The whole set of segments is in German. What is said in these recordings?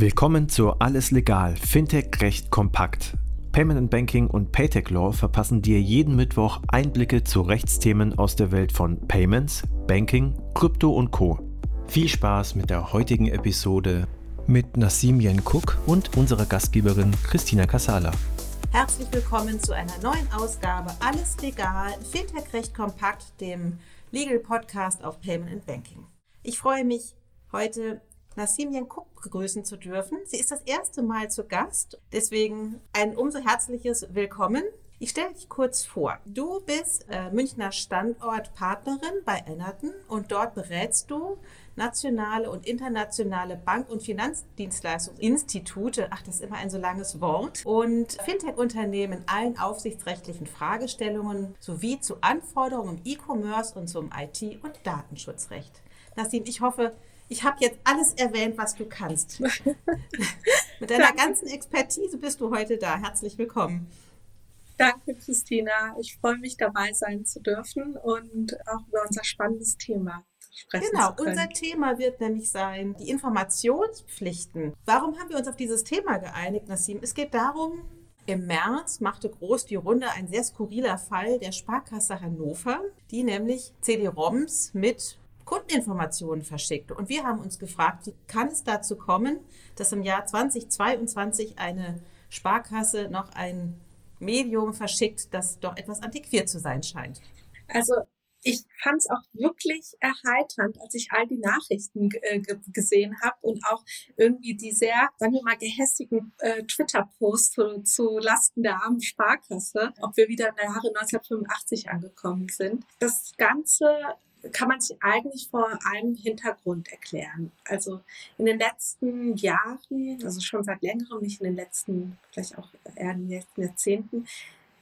Willkommen zu Alles Legal, Fintech Recht kompakt. Payment and Banking und Paytech Law verpassen dir jeden Mittwoch Einblicke zu Rechtsthemen aus der Welt von Payments, Banking, Krypto und Co. Viel Spaß mit der heutigen Episode mit Nassim Yen-Cook und unserer Gastgeberin Christina Casala. Herzlich willkommen zu einer neuen Ausgabe Alles Legal, Fintech Recht kompakt, dem Legal Podcast auf Payment and Banking. Ich freue mich heute Nassim Cook begrüßen zu dürfen. Sie ist das erste Mal zu Gast, deswegen ein umso herzliches Willkommen. Ich stelle dich kurz vor. Du bist äh, Münchner Standortpartnerin bei Ennerton und dort berätst du nationale und internationale Bank- und Finanzdienstleistungsinstitute, ach, das ist immer ein so langes Wort, und Fintech-Unternehmen in allen aufsichtsrechtlichen Fragestellungen sowie zu Anforderungen im E-Commerce und zum IT- und Datenschutzrecht. Nassim, ich hoffe, ich habe jetzt alles erwähnt, was du kannst. Mit deiner ganzen Expertise bist du heute da. Herzlich willkommen. Danke, Christina. Ich freue mich, dabei sein zu dürfen und auch über unser spannendes Thema sprechen Genau, unser Thema wird nämlich sein, die Informationspflichten. Warum haben wir uns auf dieses Thema geeinigt, Nassim? Es geht darum, im März machte groß die Runde ein sehr skurriler Fall der Sparkasse Hannover, die nämlich CD-ROMs mit Kundeninformationen verschickt. Und wir haben uns gefragt, wie kann es dazu kommen, dass im Jahr 2022 eine Sparkasse noch ein Medium verschickt, das doch etwas antiquiert zu sein scheint? Also ich fand es auch wirklich erheiternd, als ich all die Nachrichten äh, gesehen habe und auch irgendwie die sehr, sagen wir mal, gehässigen äh, Twitter-Posts zu, zu Lasten der armen Sparkasse, ob wir wieder in der Jahre 1985 angekommen sind. Das Ganze kann man sich eigentlich vor einem Hintergrund erklären. Also in den letzten Jahren, also schon seit längerem, nicht in den letzten, vielleicht auch eher in den letzten Jahrzehnten,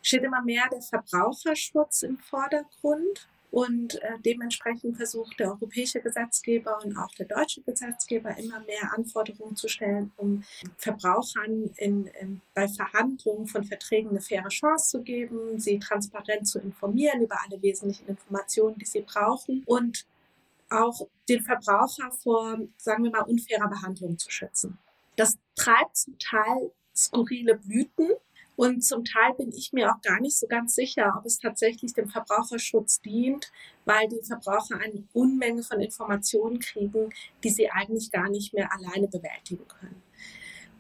steht immer mehr der Verbraucherschutz im Vordergrund. Und äh, dementsprechend versucht der europäische Gesetzgeber und auch der deutsche Gesetzgeber immer mehr Anforderungen zu stellen, um Verbrauchern in, in, bei Verhandlungen von Verträgen eine faire Chance zu geben, sie transparent zu informieren über alle wesentlichen Informationen, die sie brauchen und auch den Verbraucher vor, sagen wir mal, unfairer Behandlung zu schützen. Das treibt zum Teil skurrile Blüten, und zum Teil bin ich mir auch gar nicht so ganz sicher, ob es tatsächlich dem Verbraucherschutz dient, weil die Verbraucher eine Unmenge von Informationen kriegen, die sie eigentlich gar nicht mehr alleine bewältigen können.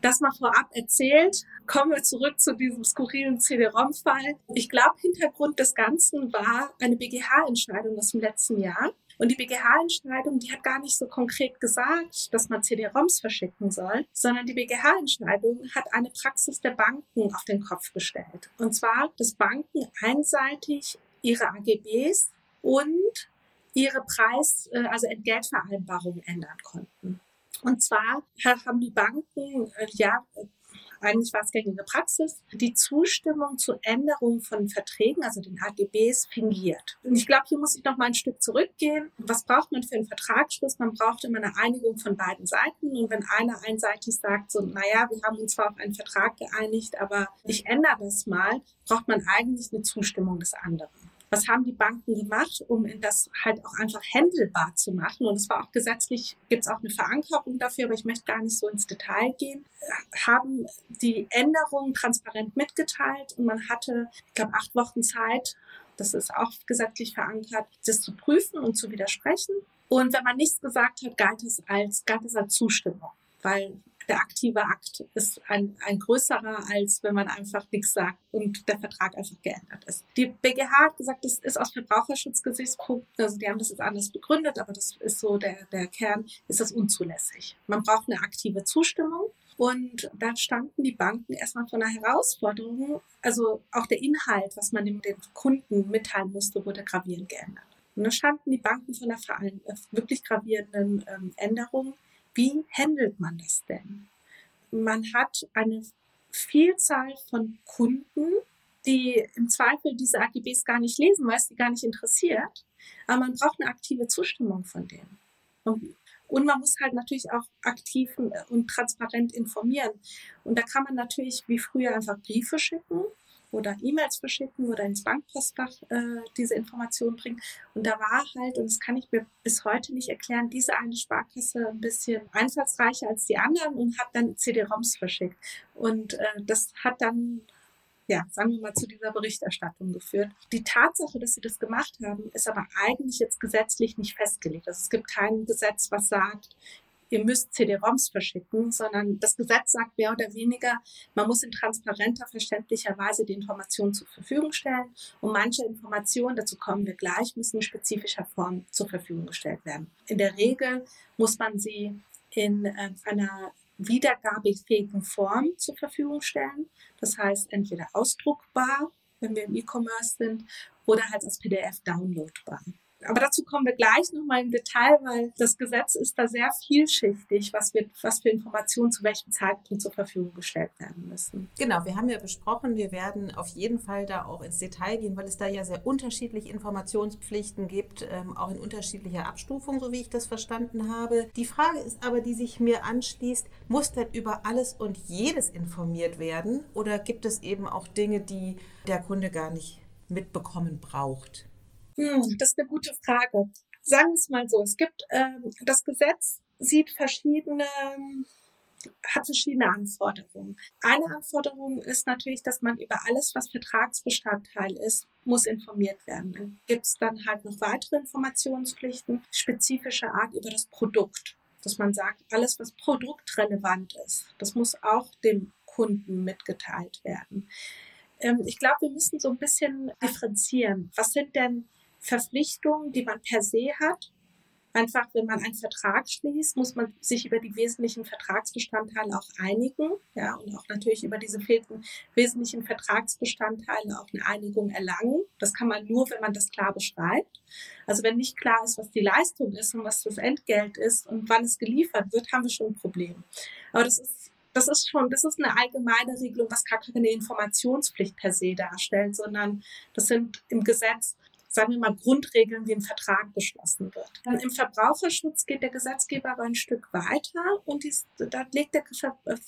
Das mal vorab erzählt, kommen wir zurück zu diesem skurrilen CD-ROM-Fall. Ich glaube, Hintergrund des Ganzen war eine BGH-Entscheidung aus dem letzten Jahr. Und die BGH-Entscheidung, die hat gar nicht so konkret gesagt, dass man CD-ROMs verschicken soll, sondern die BGH-Entscheidung hat eine Praxis der Banken auf den Kopf gestellt. Und zwar, dass Banken einseitig ihre AGBs und ihre Preis-, äh, also Entgeltvereinbarungen ändern konnten. Und zwar haben die Banken äh, ja eigentlich war es gängige Praxis, die Zustimmung zur Änderung von Verträgen, also den AGBs, fingiert. Und ich glaube, hier muss ich noch mal ein Stück zurückgehen. Was braucht man für einen Vertragsschluss? Man braucht immer eine Einigung von beiden Seiten. Und wenn einer einseitig sagt, so, naja, wir haben uns zwar auf einen Vertrag geeinigt, aber ich ändere das mal, braucht man eigentlich eine Zustimmung des anderen was haben die Banken gemacht, um das halt auch einfach händelbar zu machen? Und es war auch gesetzlich, gibt es auch eine Verankerung dafür, aber ich möchte gar nicht so ins Detail gehen, haben die Änderungen transparent mitgeteilt und man hatte, ich glaube, acht Wochen Zeit, das ist auch gesetzlich verankert, das zu prüfen und zu widersprechen. Und wenn man nichts gesagt hat, galt es als, galt es als Zustimmung, weil der aktive Akt ist ein, ein größerer, als wenn man einfach nichts sagt und der Vertrag einfach geändert ist. Die BGH hat gesagt, das ist aus Verbraucherschutzgesichtspunkt, also die haben das jetzt anders begründet, aber das ist so der, der Kern, ist das unzulässig. Man braucht eine aktive Zustimmung. Und da standen die Banken erstmal vor einer Herausforderung. Also auch der Inhalt, was man dem, den Kunden mitteilen musste, wurde gravierend geändert. Und da standen die Banken vor einer wirklich gravierenden ähm, Änderung. Wie handelt man das denn? Man hat eine Vielzahl von Kunden, die im Zweifel diese AGBs gar nicht lesen, weil es sie gar nicht interessiert. Aber man braucht eine aktive Zustimmung von denen. Und man muss halt natürlich auch aktiv und transparent informieren. Und da kann man natürlich wie früher einfach Briefe schicken oder E-Mails verschicken oder ins Bankpostfach äh, diese Informationen bringen. Und da war halt, und das kann ich mir bis heute nicht erklären, diese eine Sparkasse ein bisschen einfallsreicher als die anderen und hat dann CD-ROMs verschickt. Und äh, das hat dann ja, sagen wir mal, zu dieser Berichterstattung geführt. Die Tatsache, dass sie das gemacht haben, ist aber eigentlich jetzt gesetzlich nicht festgelegt. Also es gibt kein Gesetz, was sagt, ihr müsst CD-ROMs verschicken, sondern das Gesetz sagt mehr oder weniger, man muss in transparenter, verständlicher Weise die Informationen zur Verfügung stellen. Und manche Informationen, dazu kommen wir gleich, müssen in spezifischer Form zur Verfügung gestellt werden. In der Regel muss man sie in äh, einer wiedergabefähigen Form zur Verfügung stellen. Das heißt, entweder ausdruckbar, wenn wir im E-Commerce sind, oder halt als PDF downloadbar. Aber dazu kommen wir gleich nochmal im Detail, weil das Gesetz ist da sehr vielschichtig, was, wird, was für Informationen zu welchem Zeitpunkt zur Verfügung gestellt werden müssen. Genau, wir haben ja besprochen, wir werden auf jeden Fall da auch ins Detail gehen, weil es da ja sehr unterschiedliche Informationspflichten gibt, ähm, auch in unterschiedlicher Abstufung, so wie ich das verstanden habe. Die Frage ist aber, die sich mir anschließt, muss denn über alles und jedes informiert werden oder gibt es eben auch Dinge, die der Kunde gar nicht mitbekommen braucht? Hm, das ist eine gute Frage. Sagen wir es mal so. Es gibt, ähm, das Gesetz sieht verschiedene, hat verschiedene Anforderungen. Eine Anforderung ist natürlich, dass man über alles, was Vertragsbestandteil ist, muss informiert werden. Dann gibt es dann halt noch weitere Informationspflichten spezifischer Art über das Produkt. Dass man sagt, alles, was produktrelevant ist, das muss auch dem Kunden mitgeteilt werden. Ähm, ich glaube, wir müssen so ein bisschen differenzieren. Was sind denn Verpflichtungen, die man per se hat. Einfach, wenn man einen Vertrag schließt, muss man sich über die wesentlichen Vertragsbestandteile auch einigen. Ja, und auch natürlich über diese fehlten wesentlichen Vertragsbestandteile auch eine Einigung erlangen. Das kann man nur, wenn man das klar beschreibt. Also wenn nicht klar ist, was die Leistung ist und was das Entgelt ist und wann es geliefert wird, haben wir schon ein Problem. Aber das ist das ist schon, das ist eine allgemeine Regelung, was gar keine Informationspflicht per se darstellt, sondern das sind im Gesetz sagen wir mal, Grundregeln wie ein Vertrag beschlossen wird. Dann Im Verbraucherschutz geht der Gesetzgeber aber ein Stück weiter und da legt,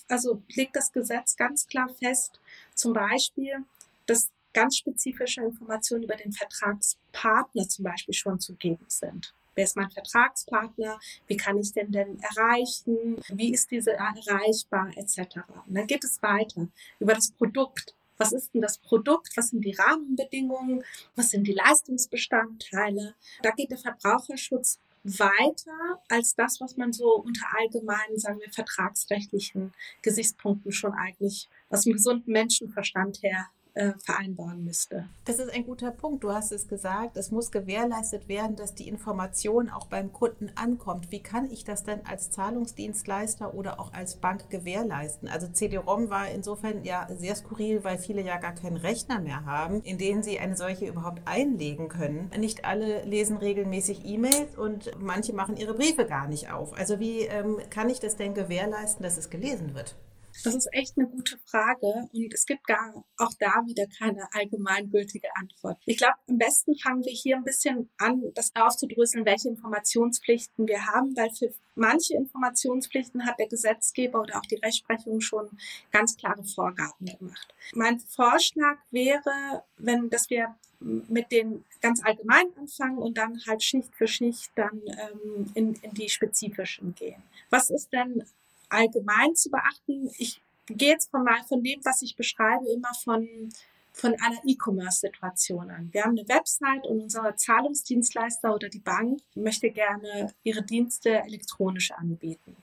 also legt das Gesetz ganz klar fest, zum Beispiel, dass ganz spezifische Informationen über den Vertragspartner zum Beispiel schon zu geben sind. Wer ist mein Vertragspartner? Wie kann ich den denn erreichen? Wie ist diese erreichbar? Etc. Und dann geht es weiter über das Produkt. Was ist denn das Produkt? Was sind die Rahmenbedingungen? Was sind die Leistungsbestandteile? Da geht der Verbraucherschutz weiter als das, was man so unter allgemeinen, sagen wir, vertragsrechtlichen Gesichtspunkten schon eigentlich aus dem gesunden Menschenverstand her äh, vereinbaren müsste. Das ist ein guter Punkt. Du hast es gesagt, es muss gewährleistet werden, dass die Information auch beim Kunden ankommt. Wie kann ich das denn als Zahlungsdienstleister oder auch als Bank gewährleisten? Also CD-ROM war insofern ja sehr skurril, weil viele ja gar keinen Rechner mehr haben, in denen sie eine solche überhaupt einlegen können. Nicht alle lesen regelmäßig E-Mails und manche machen ihre Briefe gar nicht auf. Also wie ähm, kann ich das denn gewährleisten, dass es gelesen wird? Das ist echt eine gute Frage und es gibt gar auch da wieder keine allgemeingültige Antwort. Ich glaube, am besten fangen wir hier ein bisschen an, das aufzudröseln, welche Informationspflichten wir haben, weil für manche Informationspflichten hat der Gesetzgeber oder auch die Rechtsprechung schon ganz klare Vorgaben gemacht. Mein Vorschlag wäre, wenn, dass wir mit den ganz allgemein anfangen und dann halt Schicht für Schicht dann ähm, in, in die spezifischen gehen. Was ist denn allgemein zu beachten. Ich gehe jetzt von, mal, von dem, was ich beschreibe, immer von, von einer E-Commerce-Situation an. Wir haben eine Website und unser Zahlungsdienstleister oder die Bank möchte gerne ihre Dienste elektronisch anbieten.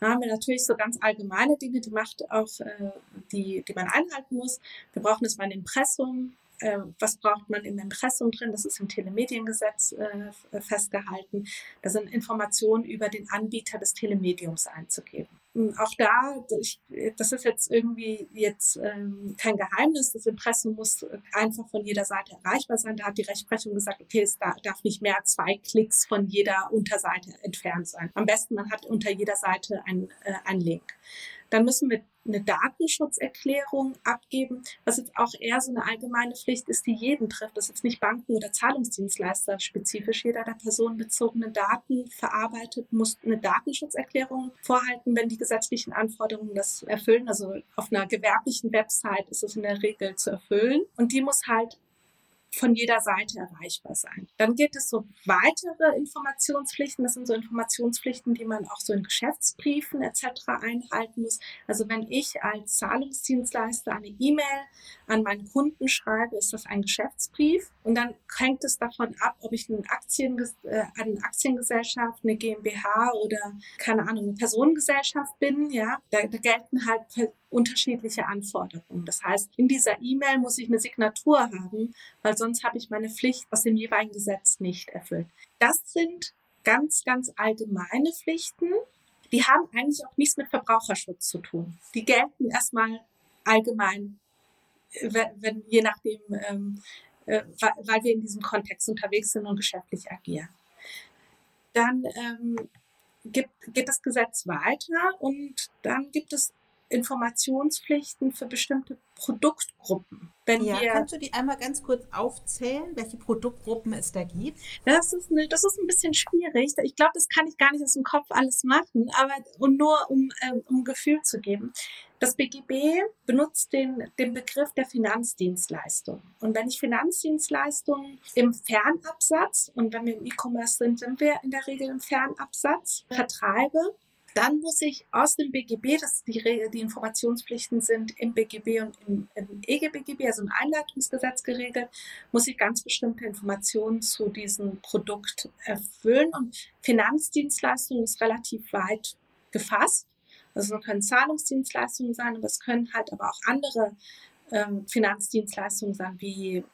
Da haben wir natürlich so ganz allgemeine Dinge, die macht auch, äh, die, die man einhalten muss. Wir brauchen das mal ein Impressum, äh, was braucht man im Impressum drin, das ist im Telemediengesetz äh, festgehalten. Da sind Informationen über den Anbieter des Telemediums einzugeben. Und auch da, ich, das ist jetzt irgendwie jetzt ähm, kein Geheimnis, das Impressum muss einfach von jeder Seite erreichbar sein. Da hat die Rechtsprechung gesagt, okay, es darf nicht mehr zwei Klicks von jeder Unterseite entfernt sein. Am besten, man hat unter jeder Seite einen, äh, einen Link. Dann müssen wir eine Datenschutzerklärung abgeben, was jetzt auch eher so eine allgemeine Pflicht ist, die jeden trifft. Das ist jetzt nicht Banken- oder Zahlungsdienstleister spezifisch. Jeder, der personenbezogene Daten verarbeitet, muss eine Datenschutzerklärung vorhalten, wenn die gesetzlichen Anforderungen das erfüllen. Also auf einer gewerblichen Website ist es in der Regel zu erfüllen. Und die muss halt von jeder Seite erreichbar sein. Dann gibt es so weitere Informationspflichten. Das sind so Informationspflichten, die man auch so in Geschäftsbriefen etc. einhalten muss. Also wenn ich als Zahlungsdienstleister eine E-Mail an meinen Kunden schreibe, ist das ein Geschäftsbrief. Und dann hängt es davon ab, ob ich eine, Aktien, äh, eine Aktiengesellschaft, eine GmbH oder keine Ahnung, eine Personengesellschaft bin. Ja, da, da gelten halt unterschiedliche Anforderungen. Das heißt, in dieser E-Mail muss ich eine Signatur haben, weil sonst habe ich meine Pflicht aus dem jeweiligen Gesetz nicht erfüllt. Das sind ganz, ganz allgemeine Pflichten. Die haben eigentlich auch nichts mit Verbraucherschutz zu tun. Die gelten erstmal allgemein, wenn, wenn je nachdem, ähm, äh, weil wir in diesem Kontext unterwegs sind und geschäftlich agieren. Dann ähm, gibt, geht das Gesetz weiter und dann gibt es Informationspflichten für bestimmte Produktgruppen. Wenn ja, wir, kannst du die einmal ganz kurz aufzählen, welche Produktgruppen es da gibt? Das ist, eine, das ist ein bisschen schwierig. Ich glaube, das kann ich gar nicht aus dem Kopf alles machen, aber und nur um, ähm, um ein Gefühl zu geben. Das BGB benutzt den, den Begriff der Finanzdienstleistung. Und wenn ich Finanzdienstleistungen im Fernabsatz, und wenn wir im E-Commerce sind, sind wir in der Regel im Fernabsatz, vertreibe, dann muss ich aus dem BGB, das die, die Informationspflichten sind im BGB und im, im EGBGB, also im Einleitungsgesetz geregelt, muss ich ganz bestimmte Informationen zu diesem Produkt erfüllen. Und Finanzdienstleistung ist relativ weit gefasst. Also es können Zahlungsdienstleistungen sein, aber es können halt aber auch andere ähm, Finanzdienstleistungen sein, wie,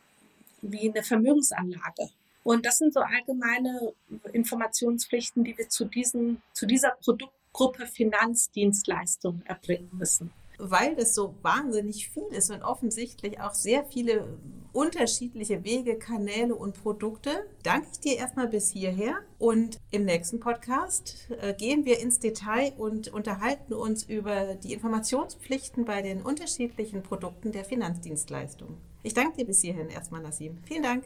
wie eine Vermögensanlage. Und das sind so allgemeine Informationspflichten, die wir zu, diesen, zu dieser Produkt Gruppe Finanzdienstleistungen erbringen müssen. Weil das so wahnsinnig viel ist und offensichtlich auch sehr viele unterschiedliche Wege, Kanäle und Produkte, danke ich dir erstmal bis hierher. Und im nächsten Podcast äh, gehen wir ins Detail und unterhalten uns über die Informationspflichten bei den unterschiedlichen Produkten der Finanzdienstleistung. Ich danke dir bis hierhin erstmal, Nassim. Vielen Dank.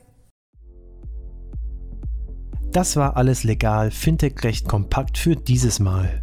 Das war alles legal, Fintech recht kompakt für dieses Mal.